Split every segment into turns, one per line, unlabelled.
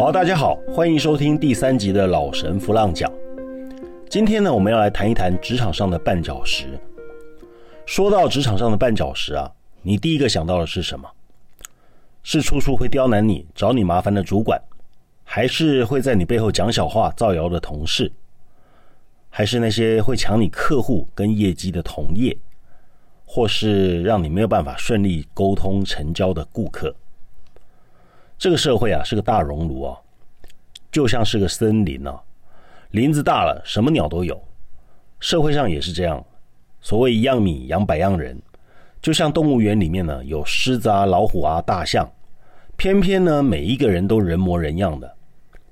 好，大家好，欢迎收听第三集的老神弗浪讲。今天呢，我们要来谈一谈职场上的绊脚石。说到职场上的绊脚石啊，你第一个想到的是什么？是处处会刁难你、找你麻烦的主管，还是会在你背后讲小话、造谣的同事，还是那些会抢你客户跟业绩的同业，或是让你没有办法顺利沟通成交的顾客？这个社会啊，是个大熔炉啊，就像是个森林啊，林子大了，什么鸟都有。社会上也是这样，所谓一样米养百样人，就像动物园里面呢，有狮子啊、老虎啊、大象，偏偏呢，每一个人都人模人样的，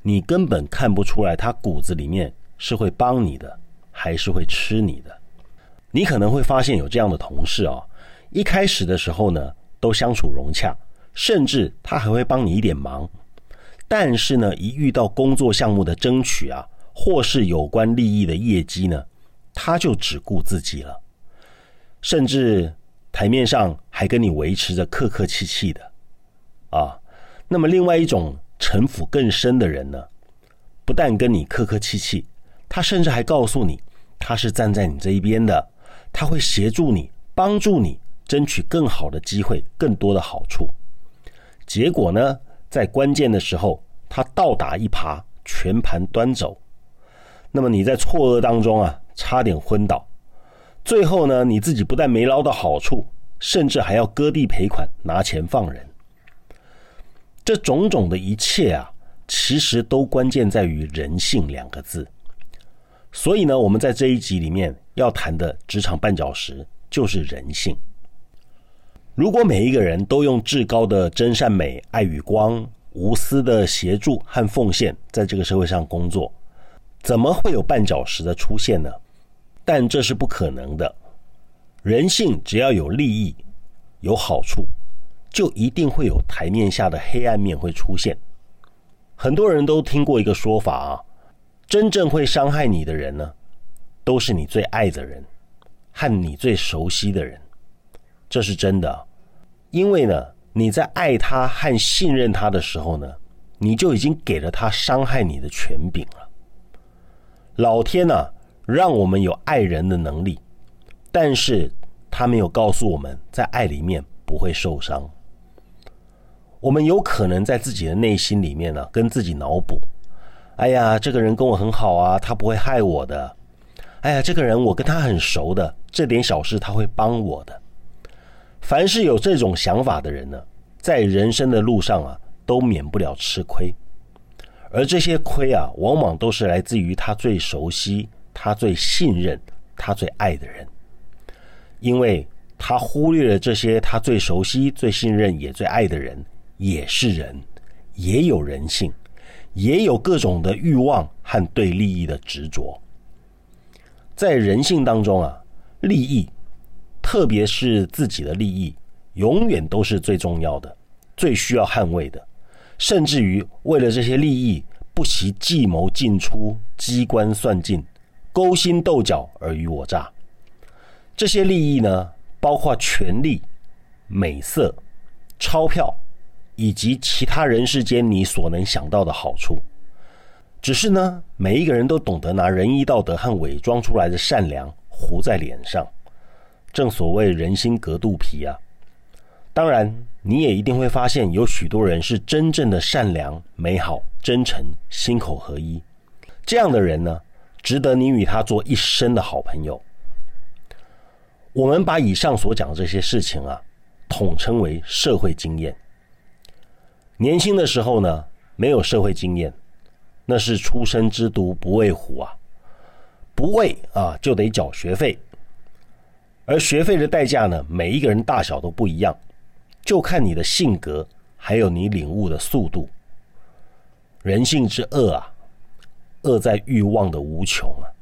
你根本看不出来他骨子里面是会帮你的，还是会吃你的。你可能会发现有这样的同事啊，一开始的时候呢，都相处融洽。甚至他还会帮你一点忙，但是呢，一遇到工作项目的争取啊，或是有关利益的业绩呢，他就只顾自己了，甚至台面上还跟你维持着客客气气的，啊，那么另外一种城府更深的人呢，不但跟你客客气气，他甚至还告诉你他是站在你这一边的，他会协助你，帮助你争取更好的机会，更多的好处。结果呢，在关键的时候，他倒打一耙，全盘端走。那么你在错愕当中啊，差点昏倒。最后呢，你自己不但没捞到好处，甚至还要割地赔款，拿钱放人。这种种的一切啊，其实都关键在于人性两个字。所以呢，我们在这一集里面要谈的职场绊脚石，就是人性。如果每一个人都用至高的真善美、爱与光、无私的协助和奉献，在这个社会上工作，怎么会有绊脚石的出现呢？但这是不可能的。人性只要有利益、有好处，就一定会有台面下的黑暗面会出现。很多人都听过一个说法啊，真正会伤害你的人呢，都是你最爱的人和你最熟悉的人，这是真的。因为呢，你在爱他和信任他的时候呢，你就已经给了他伤害你的权柄了。老天呢，让我们有爱人的能力，但是他没有告诉我们在爱里面不会受伤。我们有可能在自己的内心里面呢，跟自己脑补：哎呀，这个人跟我很好啊，他不会害我的。哎呀，这个人我跟他很熟的，这点小事他会帮我的。凡是有这种想法的人呢，在人生的路上啊，都免不了吃亏，而这些亏啊，往往都是来自于他最熟悉、他最信任、他最爱的人，因为他忽略了这些他最熟悉、最信任也最爱的人也是人，也有人性，也有各种的欲望和对利益的执着，在人性当中啊，利益。特别是自己的利益，永远都是最重要的、最需要捍卫的。甚至于为了这些利益，不惜计谋进出、机关算尽、勾心斗角、尔虞我诈。这些利益呢，包括权力、美色、钞票，以及其他人世间你所能想到的好处。只是呢，每一个人都懂得拿仁义道德和伪装出来的善良糊在脸上。正所谓人心隔肚皮啊！当然，你也一定会发现，有许多人是真正的善良、美好、真诚、心口合一。这样的人呢，值得你与他做一生的好朋友。我们把以上所讲的这些事情啊，统称为社会经验。年轻的时候呢，没有社会经验，那是初生之犊不畏虎啊！不畏啊，就得缴学费。而学费的代价呢？每一个人大小都不一样，就看你的性格，还有你领悟的速度。人性之恶啊，恶在欲望的无穷啊；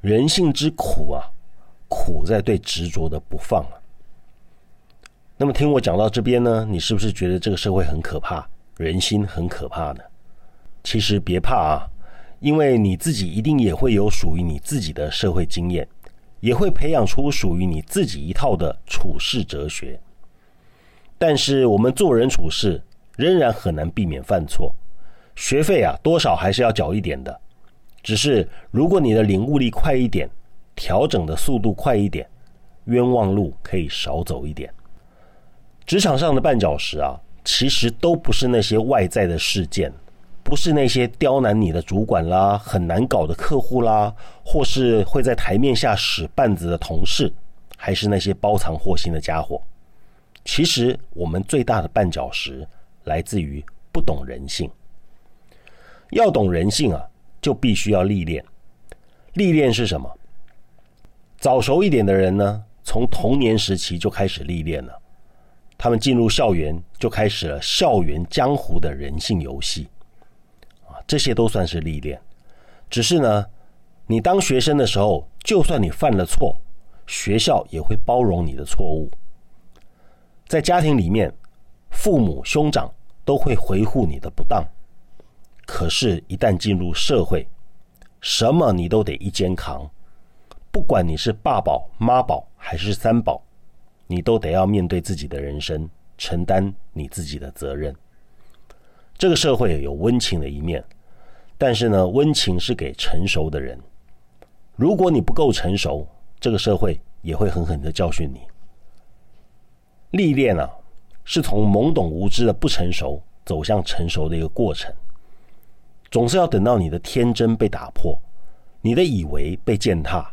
人性之苦啊，苦在对执着的不放啊。那么听我讲到这边呢，你是不是觉得这个社会很可怕，人心很可怕呢？其实别怕啊，因为你自己一定也会有属于你自己的社会经验。也会培养出属于你自己一套的处世哲学，但是我们做人处事仍然很难避免犯错，学费啊多少还是要缴一点的，只是如果你的领悟力快一点，调整的速度快一点，冤枉路可以少走一点。职场上的绊脚石啊，其实都不是那些外在的事件，不是那些刁难你的主管啦、很难搞的客户啦，或是会在台面下使绊子的同事，还是那些包藏祸心的家伙。其实我们最大的绊脚石来自于不懂人性。要懂人性啊，就必须要历练。历练是什么？早熟一点的人呢，从童年时期就开始历练了。他们进入校园，就开始了校园江湖的人性游戏。这些都算是历练。只是呢，你当学生的时候，就算你犯了错，学校也会包容你的错误。在家庭里面，父母兄长都会维护你的不当。可是，一旦进入社会，什么你都得一肩扛，不管你是爸宝、妈宝还是三宝，你都得要面对自己的人生，承担你自己的责任。这个社会有温情的一面，但是呢，温情是给成熟的人。如果你不够成熟，这个社会也会狠狠的教训你。历练啊，是从懵懂无知的不成熟走向成熟的一个过程。总是要等到你的天真被打破，你的以为被践踏，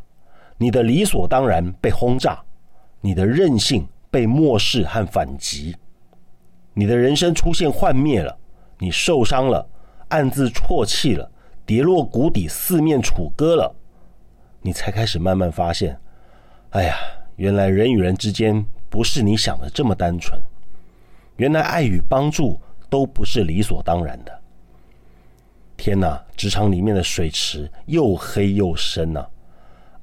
你的理所当然被轰炸，你的任性被漠视和反击，你的人生出现幻灭了，你受伤了，暗自啜泣了，跌落谷底，四面楚歌了，你才开始慢慢发现，哎呀，原来人与人之间不是你想的这么单纯，原来爱与帮助都不是理所当然的。天哪，职场里面的水池又黑又深呐！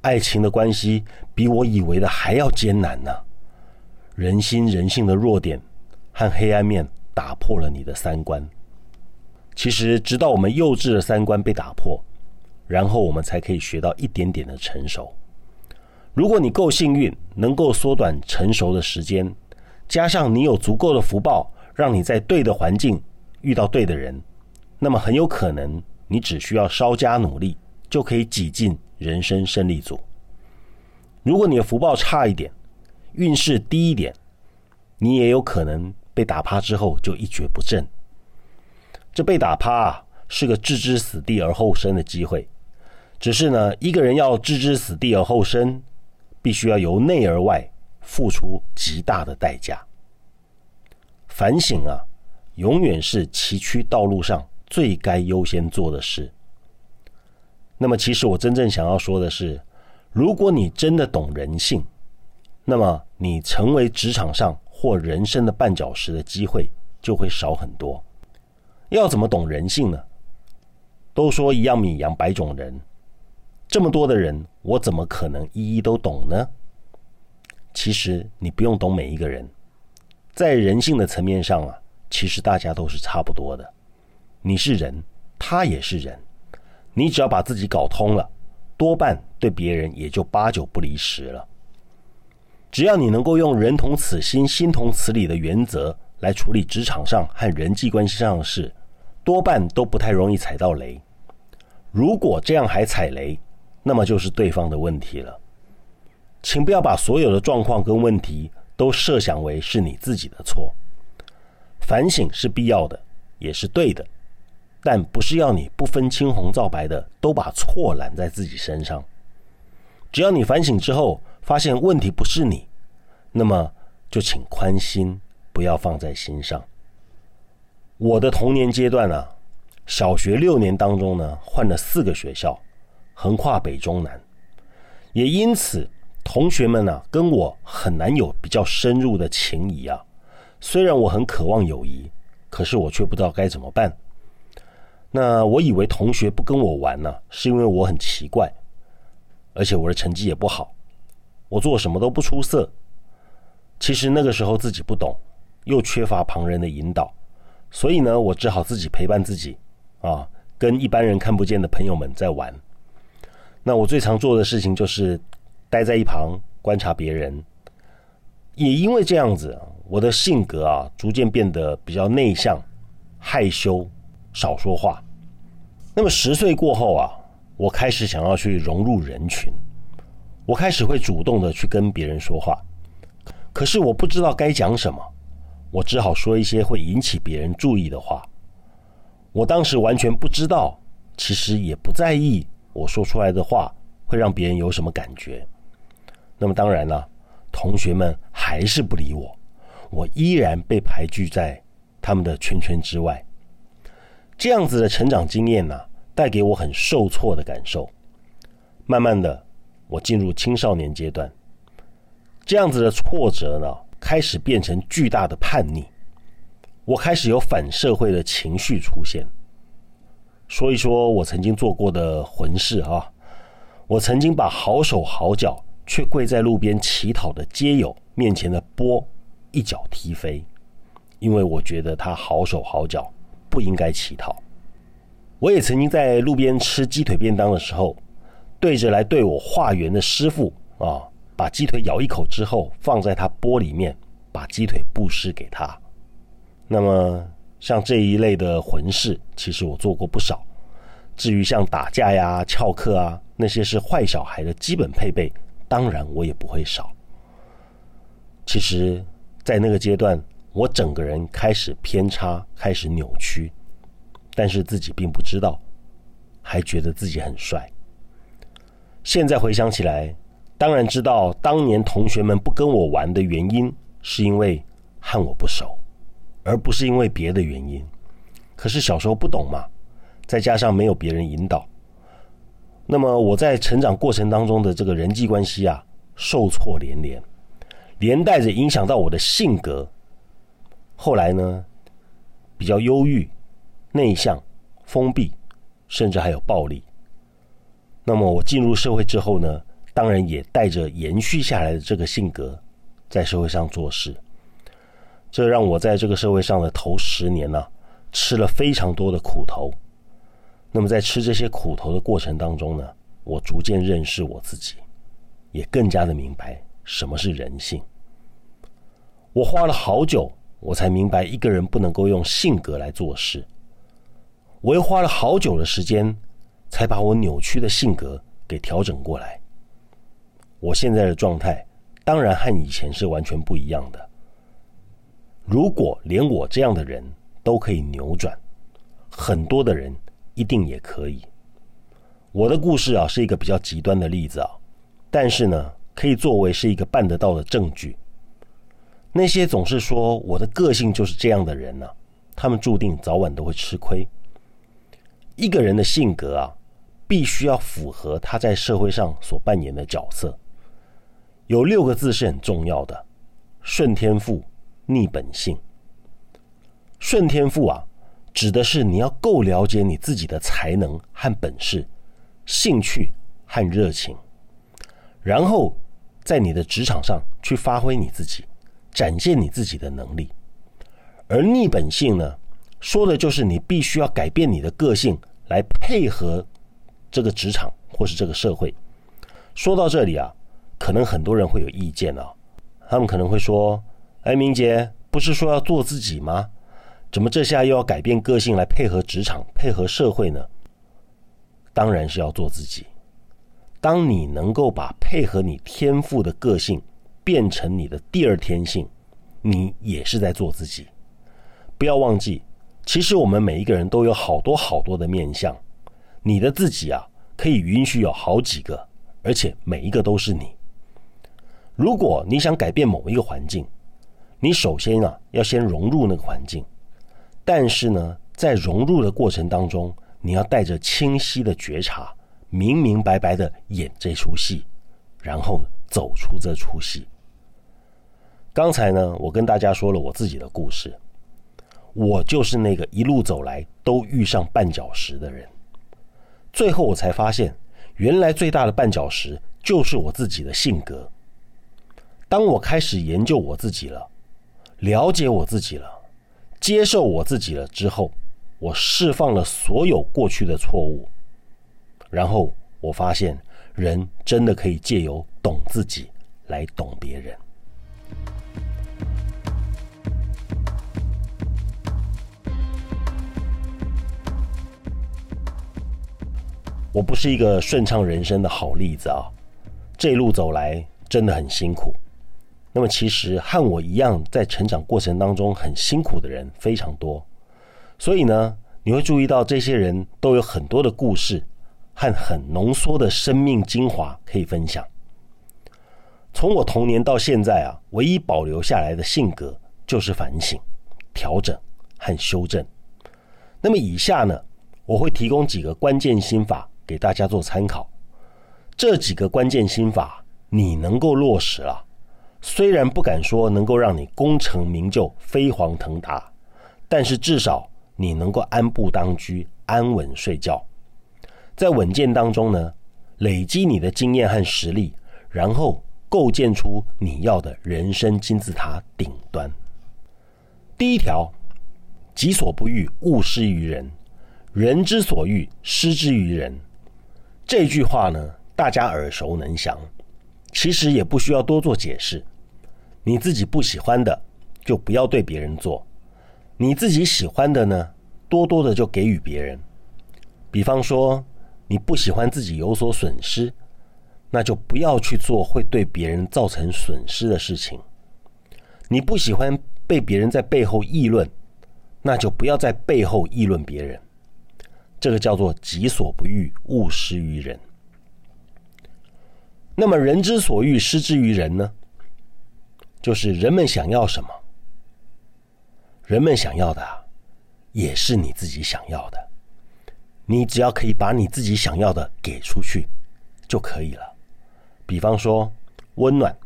爱情的关系比我以为的还要艰难呢。人心人性的弱点和黑暗面打破了你的三观。其实，直到我们幼稚的三观被打破，然后我们才可以学到一点点的成熟。如果你够幸运，能够缩短成熟的时间，加上你有足够的福报，让你在对的环境遇到对的人。那么很有可能，你只需要稍加努力，就可以挤进人生胜利组。如果你的福报差一点，运势低一点，你也有可能被打趴之后就一蹶不振。这被打趴啊，是个置之死地而后生的机会。只是呢，一个人要置之死地而后生，必须要由内而外付出极大的代价。反省啊，永远是崎岖道路上。最该优先做的事。那么，其实我真正想要说的是，如果你真的懂人性，那么你成为职场上或人生的绊脚石的机会就会少很多。要怎么懂人性呢？都说一样米养百种人，这么多的人，我怎么可能一一都懂呢？其实你不用懂每一个人，在人性的层面上啊，其实大家都是差不多的。你是人，他也是人，你只要把自己搞通了，多半对别人也就八九不离十了。只要你能够用人同此心、心同此理的原则来处理职场上和人际关系上的事，多半都不太容易踩到雷。如果这样还踩雷，那么就是对方的问题了。请不要把所有的状况跟问题都设想为是你自己的错，反省是必要的，也是对的。但不是要你不分青红皂白的都把错揽在自己身上。只要你反省之后发现问题不是你，那么就请宽心，不要放在心上。我的童年阶段啊，小学六年当中呢，换了四个学校，横跨北中南，也因此同学们呢跟我很难有比较深入的情谊啊。虽然我很渴望友谊，可是我却不知道该怎么办。那我以为同学不跟我玩呢，是因为我很奇怪，而且我的成绩也不好，我做什么都不出色。其实那个时候自己不懂，又缺乏旁人的引导，所以呢，我只好自己陪伴自己，啊，跟一般人看不见的朋友们在玩。那我最常做的事情就是待在一旁观察别人，也因为这样子，我的性格啊，逐渐变得比较内向、害羞。少说话。那么十岁过后啊，我开始想要去融入人群，我开始会主动的去跟别人说话。可是我不知道该讲什么，我只好说一些会引起别人注意的话。我当时完全不知道，其实也不在意我说出来的话会让别人有什么感觉。那么当然了，同学们还是不理我，我依然被排拒在他们的圈圈之外。这样子的成长经验呢，带给我很受挫的感受。慢慢的，我进入青少年阶段。这样子的挫折呢，开始变成巨大的叛逆。我开始有反社会的情绪出现。说一说我曾经做过的混事啊，我曾经把好手好脚却跪在路边乞讨的街友面前的波一脚踢飞，因为我觉得他好手好脚，不应该乞讨。我也曾经在路边吃鸡腿便当的时候，对着来对我化缘的师傅啊。把鸡腿咬一口之后，放在他钵里面，把鸡腿布施给他。那么，像这一类的魂事，其实我做过不少。至于像打架呀、翘课啊，那些是坏小孩的基本配备，当然我也不会少。其实，在那个阶段，我整个人开始偏差，开始扭曲，但是自己并不知道，还觉得自己很帅。现在回想起来。当然知道，当年同学们不跟我玩的原因，是因为和我不熟，而不是因为别的原因。可是小时候不懂嘛，再加上没有别人引导，那么我在成长过程当中的这个人际关系啊，受挫连连，连带着影响到我的性格。后来呢，比较忧郁、内向、封闭，甚至还有暴力。那么我进入社会之后呢？当然也带着延续下来的这个性格，在社会上做事，这让我在这个社会上的头十年呢，吃了非常多的苦头。那么在吃这些苦头的过程当中呢，我逐渐认识我自己，也更加的明白什么是人性。我花了好久，我才明白一个人不能够用性格来做事。我又花了好久的时间，才把我扭曲的性格给调整过来。我现在的状态，当然和以前是完全不一样的。如果连我这样的人都可以扭转，很多的人一定也可以。我的故事啊，是一个比较极端的例子啊，但是呢，可以作为是一个办得到的证据。那些总是说我的个性就是这样的人呢，他们注定早晚都会吃亏。一个人的性格啊，必须要符合他在社会上所扮演的角色。有六个字是很重要的：顺天赋、逆本性。顺天赋啊，指的是你要够了解你自己的才能和本事、兴趣和热情，然后在你的职场上去发挥你自己，展现你自己的能力。而逆本性呢，说的就是你必须要改变你的个性，来配合这个职场或是这个社会。说到这里啊。可能很多人会有意见啊，他们可能会说：“哎，明杰，不是说要做自己吗？怎么这下又要改变个性来配合职场、配合社会呢？”当然是要做自己。当你能够把配合你天赋的个性变成你的第二天性，你也是在做自己。不要忘记，其实我们每一个人都有好多好多的面相，你的自己啊，可以允许有好几个，而且每一个都是你。如果你想改变某一个环境，你首先啊要先融入那个环境，但是呢，在融入的过程当中，你要带着清晰的觉察，明明白白的演这出戏，然后走出这出戏。刚才呢，我跟大家说了我自己的故事，我就是那个一路走来都遇上绊脚石的人，最后我才发现，原来最大的绊脚石就是我自己的性格。当我开始研究我自己了，了解我自己了，接受我自己了之后，我释放了所有过去的错误，然后我发现，人真的可以借由懂自己来懂别人。我不是一个顺畅人生的好例子啊，这一路走来真的很辛苦。那么，其实和我一样在成长过程当中很辛苦的人非常多，所以呢，你会注意到这些人都有很多的故事和很浓缩的生命精华可以分享。从我童年到现在啊，唯一保留下来的性格就是反省、调整和修正。那么，以下呢，我会提供几个关键心法。给大家做参考，这几个关键心法你能够落实了，虽然不敢说能够让你功成名就、飞黄腾达，但是至少你能够安步当居、安稳睡觉，在稳健当中呢，累积你的经验和实力，然后构建出你要的人生金字塔顶端。第一条，己所不欲，勿施于人；人之所欲，施之于人。这句话呢，大家耳熟能详，其实也不需要多做解释。你自己不喜欢的，就不要对别人做；你自己喜欢的呢，多多的就给予别人。比方说，你不喜欢自己有所损失，那就不要去做会对别人造成损失的事情。你不喜欢被别人在背后议论，那就不要在背后议论别人。这个叫做“己所不欲，勿施于人”。那么“人之所欲，施之于人”呢？就是人们想要什么，人们想要的也是你自己想要的。你只要可以把你自己想要的给出去就可以了。比方说，温暖、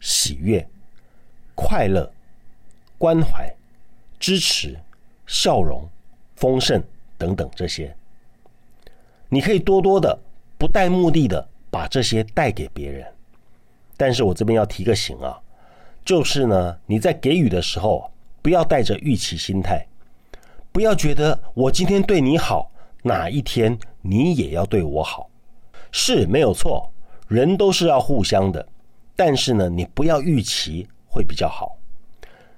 喜悦、快乐、关怀、支持、笑容、丰盛。等等，这些你可以多多的、不带目的的把这些带给别人。但是我这边要提个醒啊，就是呢，你在给予的时候，不要带着预期心态，不要觉得我今天对你好，哪一天你也要对我好，是没有错，人都是要互相的。但是呢，你不要预期会比较好，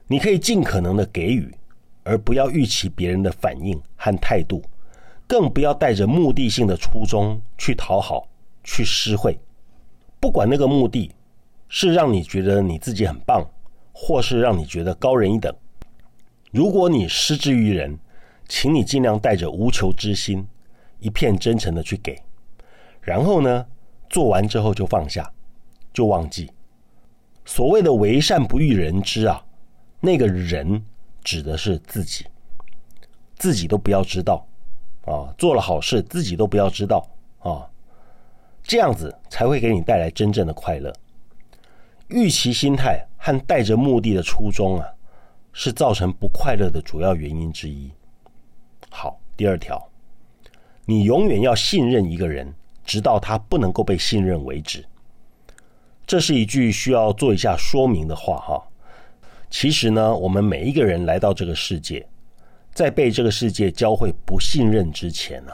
你可以尽可能的给予。而不要预期别人的反应和态度，更不要带着目的性的初衷去讨好、去施惠。不管那个目的是让你觉得你自己很棒，或是让你觉得高人一等。如果你施之于人，请你尽量带着无求之心，一片真诚的去给。然后呢，做完之后就放下，就忘记。所谓的为善不欲人知啊，那个人。指的是自己，自己都不要知道啊！做了好事，自己都不要知道啊！这样子才会给你带来真正的快乐。预期心态和带着目的的初衷啊，是造成不快乐的主要原因之一。好，第二条，你永远要信任一个人，直到他不能够被信任为止。这是一句需要做一下说明的话哈。其实呢，我们每一个人来到这个世界，在被这个世界教会不信任之前呢，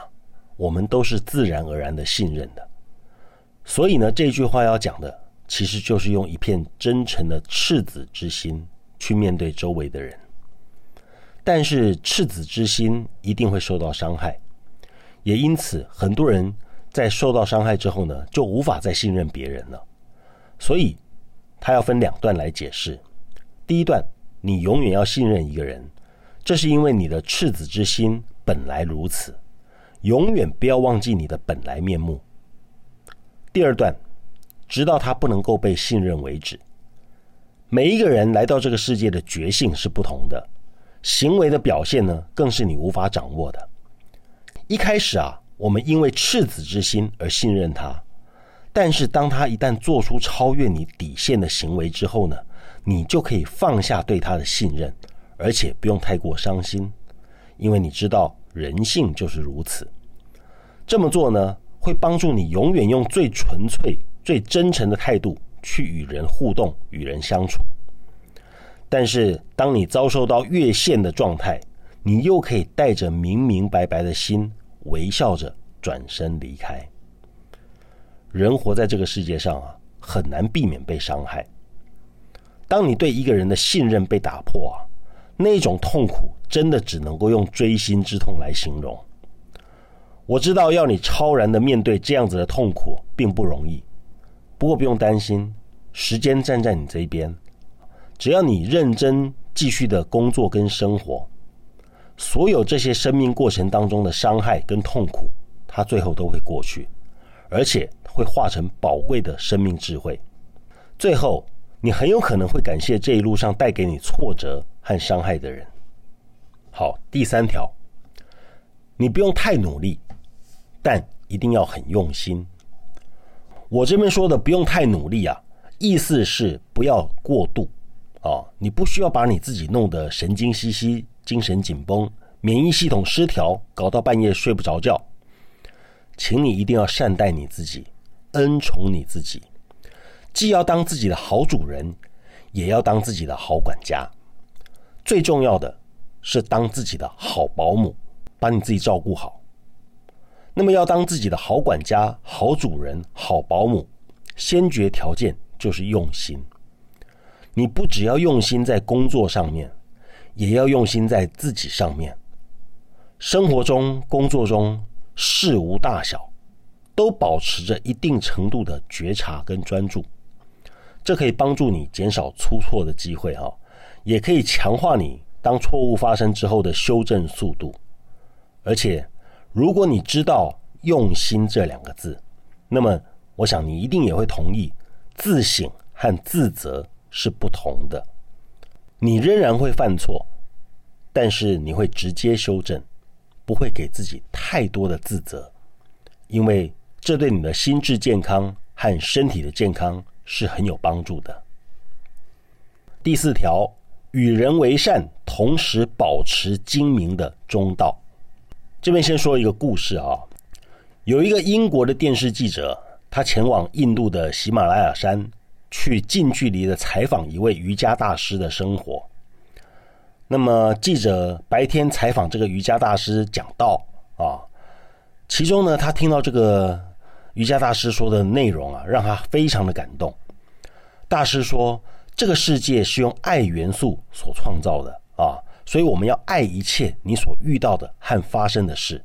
我们都是自然而然的信任的。所以呢，这句话要讲的，其实就是用一片真诚的赤子之心去面对周围的人。但是赤子之心一定会受到伤害，也因此很多人在受到伤害之后呢，就无法再信任别人了。所以他要分两段来解释。第一段，你永远要信任一个人，这是因为你的赤子之心本来如此，永远不要忘记你的本来面目。第二段，直到他不能够被信任为止。每一个人来到这个世界的觉性是不同的，行为的表现呢，更是你无法掌握的。一开始啊，我们因为赤子之心而信任他，但是当他一旦做出超越你底线的行为之后呢？你就可以放下对他的信任，而且不用太过伤心，因为你知道人性就是如此。这么做呢，会帮助你永远用最纯粹、最真诚的态度去与人互动、与人相处。但是，当你遭受到越线的状态，你又可以带着明明白白的心，微笑着转身离开。人活在这个世界上啊，很难避免被伤害。当你对一个人的信任被打破啊，那种痛苦真的只能够用锥心之痛来形容。我知道要你超然的面对这样子的痛苦并不容易，不过不用担心，时间站在你这一边，只要你认真继续的工作跟生活，所有这些生命过程当中的伤害跟痛苦，它最后都会过去，而且会化成宝贵的生命智慧。最后，你很有可能会感谢这一路上带给你挫折和伤害的人。好，第三条，你不用太努力。但一定要很用心。我这边说的不用太努力啊，意思是不要过度啊，你不需要把你自己弄得神经兮兮、精神紧绷、免疫系统失调，搞到半夜睡不着觉。请你一定要善待你自己，恩宠你自己，既要当自己的好主人，也要当自己的好管家。最重要的是当自己的好保姆，把你自己照顾好。那么要当自己的好管家、好主人、好保姆，先决条件就是用心。你不只要用心在工作上面，也要用心在自己上面。生活中、工作中，事无大小，都保持着一定程度的觉察跟专注，这可以帮助你减少出错的机会哈，也可以强化你当错误发生之后的修正速度，而且。如果你知道“用心”这两个字，那么我想你一定也会同意，自省和自责是不同的。你仍然会犯错，但是你会直接修正，不会给自己太多的自责，因为这对你的心智健康和身体的健康是很有帮助的。第四条，与人为善，同时保持精明的中道。这边先说一个故事啊，有一个英国的电视记者，他前往印度的喜马拉雅山，去近距离的采访一位瑜伽大师的生活。那么记者白天采访这个瑜伽大师讲道啊，其中呢，他听到这个瑜伽大师说的内容啊，让他非常的感动。大师说，这个世界是用爱元素所创造的啊。所以我们要爱一切你所遇到的和发生的事。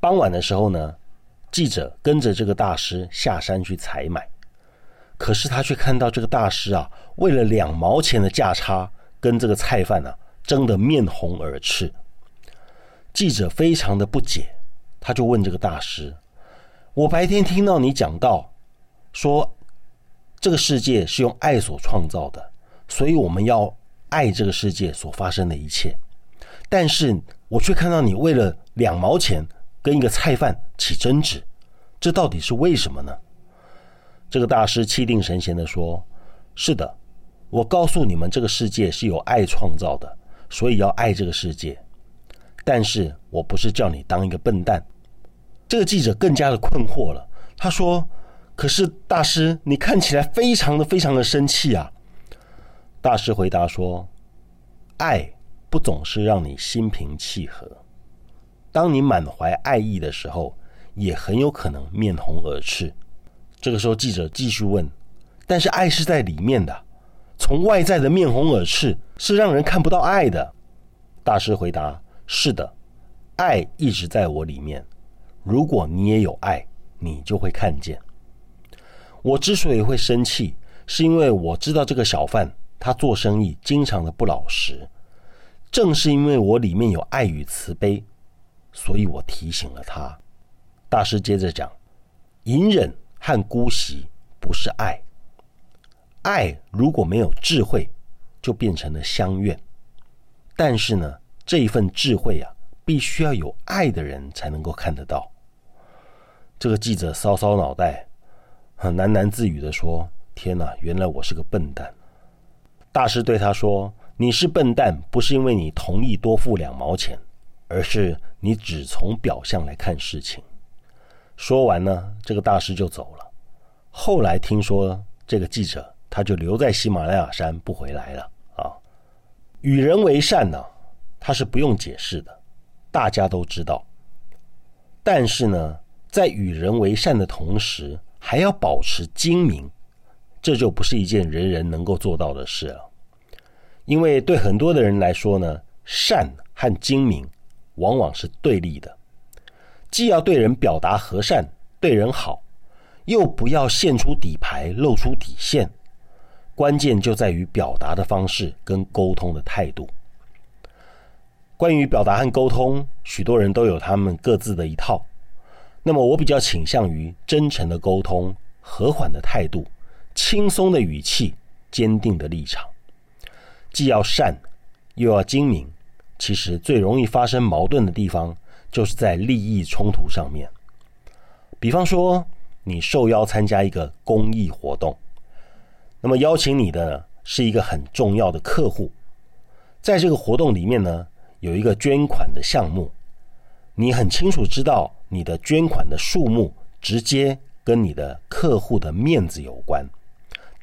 傍晚的时候呢，记者跟着这个大师下山去采买，可是他却看到这个大师啊，为了两毛钱的价差，跟这个菜贩呢争得面红耳赤。记者非常的不解，他就问这个大师：“我白天听到你讲到，说这个世界是用爱所创造的，所以我们要。”爱这个世界所发生的一切，但是我却看到你为了两毛钱跟一个菜贩起争执，这到底是为什么呢？这个大师气定神闲的说：“是的，我告诉你们，这个世界是由爱创造的，所以要爱这个世界。但是我不是叫你当一个笨蛋。”这个记者更加的困惑了，他说：“可是大师，你看起来非常的非常的生气啊。”大师回答说：“爱不总是让你心平气和，当你满怀爱意的时候，也很有可能面红耳赤。”这个时候，记者继续问：“但是爱是在里面的，从外在的面红耳赤是让人看不到爱的。”大师回答：“是的，爱一直在我里面。如果你也有爱，你就会看见。我之所以会生气，是因为我知道这个小贩。”他做生意经常的不老实，正是因为我里面有爱与慈悲，所以我提醒了他。大师接着讲：隐忍和姑息不是爱，爱如果没有智慧，就变成了相怨。但是呢，这一份智慧啊，必须要有爱的人才能够看得到。这个记者搔搔脑袋，很喃喃自语的说：“天哪，原来我是个笨蛋。”大师对他说：“你是笨蛋，不是因为你同意多付两毛钱，而是你只从表象来看事情。”说完呢，这个大师就走了。后来听说这个记者他就留在喜马拉雅山不回来了啊。与人为善呢，他是不用解释的，大家都知道。但是呢，在与人为善的同时，还要保持精明。这就不是一件人人能够做到的事了，因为对很多的人来说呢，善和精明往往是对立的。既要对人表达和善，对人好，又不要献出底牌，露出底线。关键就在于表达的方式跟沟通的态度。关于表达和沟通，许多人都有他们各自的一套。那么，我比较倾向于真诚的沟通、和缓的态度、轻松的语气、坚定的立场。既要善，又要精明。其实最容易发生矛盾的地方，就是在利益冲突上面。比方说，你受邀参加一个公益活动，那么邀请你的是一个很重要的客户，在这个活动里面呢。有一个捐款的项目，你很清楚知道你的捐款的数目直接跟你的客户的面子有关，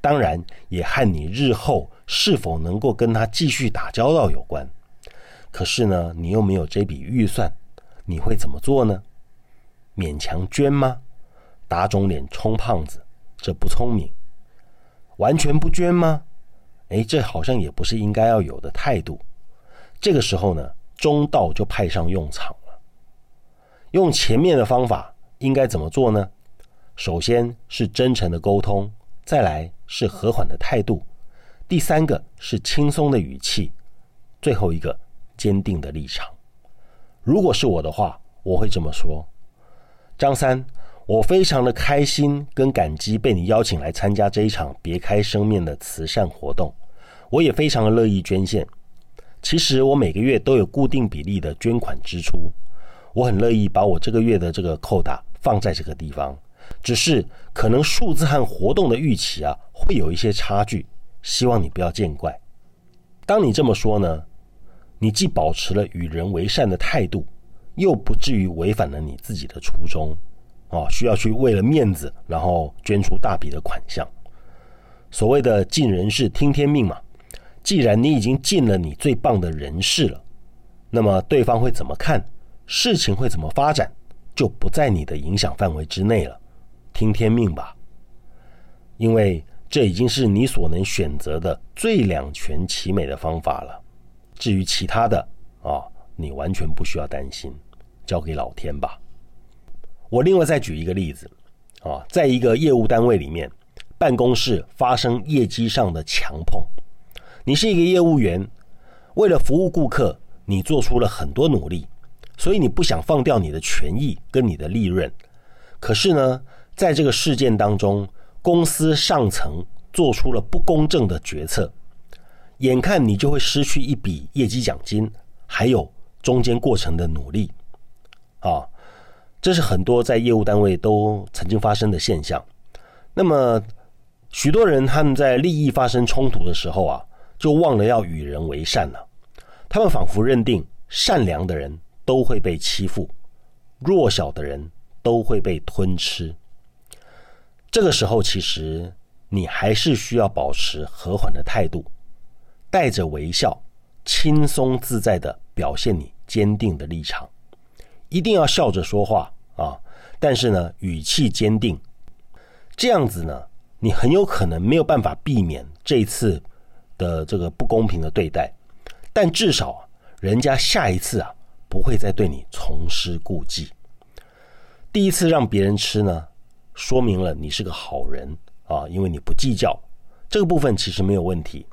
当然也和你日后是否能够跟他继续打交道有关。可是呢，你又没有这笔预算，你会怎么做呢？勉强捐吗？打肿脸充胖子，这不聪明。完全不捐吗？哎，这好像也不是应该要有的态度。这个时候呢，中道就派上用场了。用前面的方法应该怎么做呢？首先是真诚的沟通，再来是和缓的态度，第三个是轻松的语气，最后一个坚定的立场。如果是我的话，我会这么说：张三，我非常的开心跟感激被你邀请来参加这一场别开生面的慈善活动，我也非常的乐意捐献。其实我每个月都有固定比例的捐款支出，我很乐意把我这个月的这个扣打放在这个地方，只是可能数字和活动的预期啊会有一些差距，希望你不要见怪。当你这么说呢，你既保持了与人为善的态度，又不至于违反了你自己的初衷，啊，需要去为了面子然后捐出大笔的款项。所谓的尽人事听天命嘛。既然你已经尽了你最棒的人事了，那么对方会怎么看，事情会怎么发展，就不在你的影响范围之内了。听天命吧，因为这已经是你所能选择的最两全其美的方法了。至于其他的啊，你完全不需要担心，交给老天吧。我另外再举一个例子啊，在一个业务单位里面，办公室发生业绩上的强碰。你是一个业务员，为了服务顾客，你做出了很多努力，所以你不想放掉你的权益跟你的利润。可是呢，在这个事件当中，公司上层做出了不公正的决策，眼看你就会失去一笔业绩奖金，还有中间过程的努力。啊，这是很多在业务单位都曾经发生的现象。那么，许多人他们在利益发生冲突的时候啊。就忘了要与人为善了。他们仿佛认定善良的人都会被欺负，弱小的人都会被吞吃。这个时候，其实你还是需要保持和缓的态度，带着微笑，轻松自在的表现你坚定的立场。一定要笑着说话啊！但是呢，语气坚定。这样子呢，你很有可能没有办法避免这一次。的这个不公平的对待，但至少人家下一次啊不会再对你重施故技。第一次让别人吃呢，说明了你是个好人啊，因为你不计较这个部分其实没有问题，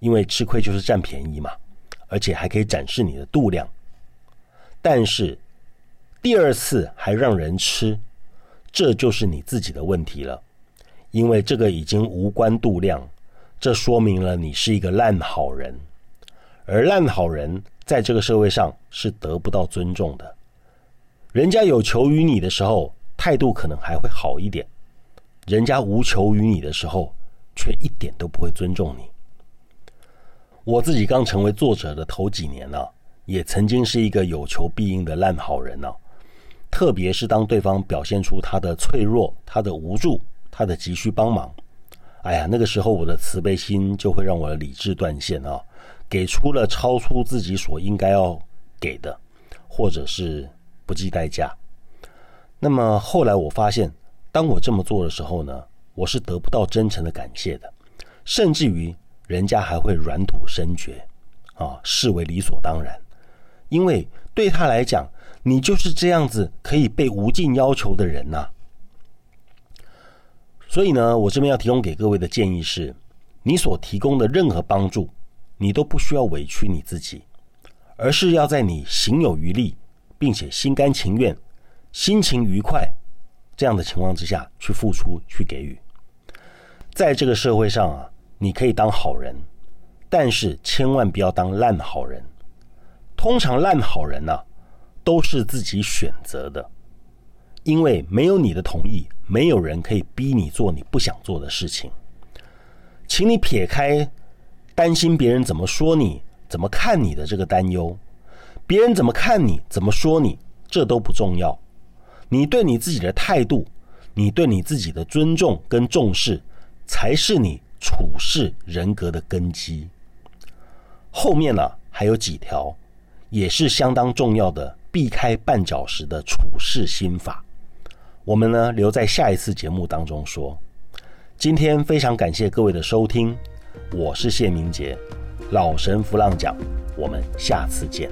因为吃亏就是占便宜嘛，而且还可以展示你的度量。但是第二次还让人吃，这就是你自己的问题了，因为这个已经无关度量。这说明了你是一个烂好人，而烂好人在这个社会上是得不到尊重的。人家有求于你的时候，态度可能还会好一点；人家无求于你的时候，却一点都不会尊重你。我自己刚成为作者的头几年呢，也曾经是一个有求必应的烂好人呢。特别是当对方表现出他的脆弱、他的无助、他的急需帮忙。哎呀，那个时候我的慈悲心就会让我的理智断线啊，给出了超出自己所应该要给的，或者是不计代价。那么后来我发现，当我这么做的时候呢，我是得不到真诚的感谢的，甚至于人家还会软土生绝啊，视为理所当然。因为对他来讲，你就是这样子可以被无尽要求的人呐。所以呢，我这边要提供给各位的建议是：你所提供的任何帮助，你都不需要委屈你自己，而是要在你行有余力，并且心甘情愿、心情愉快这样的情况之下去付出、去给予。在这个社会上啊，你可以当好人，但是千万不要当烂好人。通常烂好人呢，都是自己选择的，因为没有你的同意，没有人可以逼你做你不想做的事情。请你撇开担心别人怎么说你、怎么看你的这个担忧，别人怎么看你、怎么说你，这都不重要。你对你自己的态度，你对你自己的尊重跟重视，才是你处事人格的根基。后面呢，还有几条。也是相当重要的避开绊脚石的处事心法。我们呢留在下一次节目当中说。今天非常感谢各位的收听，我是谢明杰，老神弗浪讲，我们下次见。